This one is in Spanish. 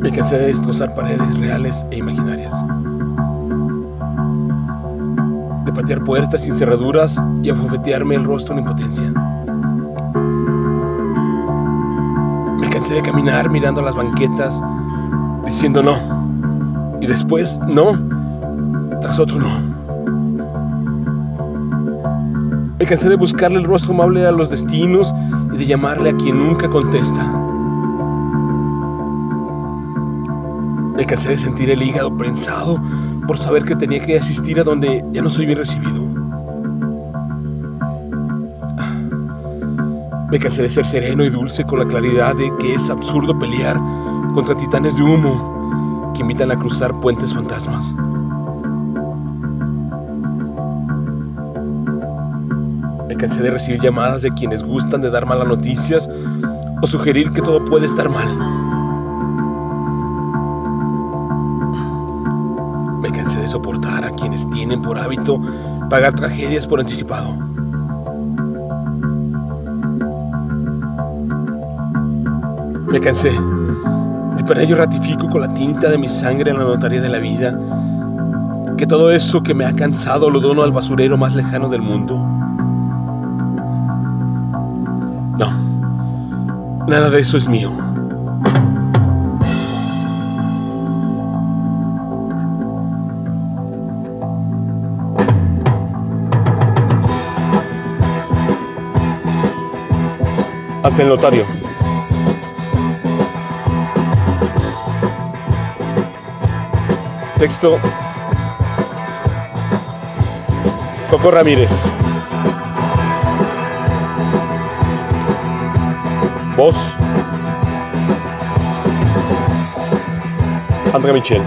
Me cansé de destrozar paredes reales e imaginarias. De patear puertas sin cerraduras y afofetearme el rostro en impotencia. Me cansé de caminar mirando las banquetas, diciendo no. Y después no, tras otro no. Me cansé de buscarle el rostro amable a los destinos de llamarle a quien nunca contesta. Me cansé de sentir el hígado prensado por saber que tenía que asistir a donde ya no soy bien recibido. Me cansé de ser sereno y dulce con la claridad de que es absurdo pelear contra titanes de humo que invitan a cruzar puentes fantasmas. Cansé de recibir llamadas de quienes gustan de dar malas noticias o sugerir que todo puede estar mal. Me cansé de soportar a quienes tienen por hábito pagar tragedias por anticipado. Me cansé y para ello ratifico con la tinta de mi sangre en la notaría de la vida que todo eso que me ha cansado lo dono al basurero más lejano del mundo. No, nada de eso es mío. Ante el notario. Texto. Coco Ramírez. Voz. André Michel.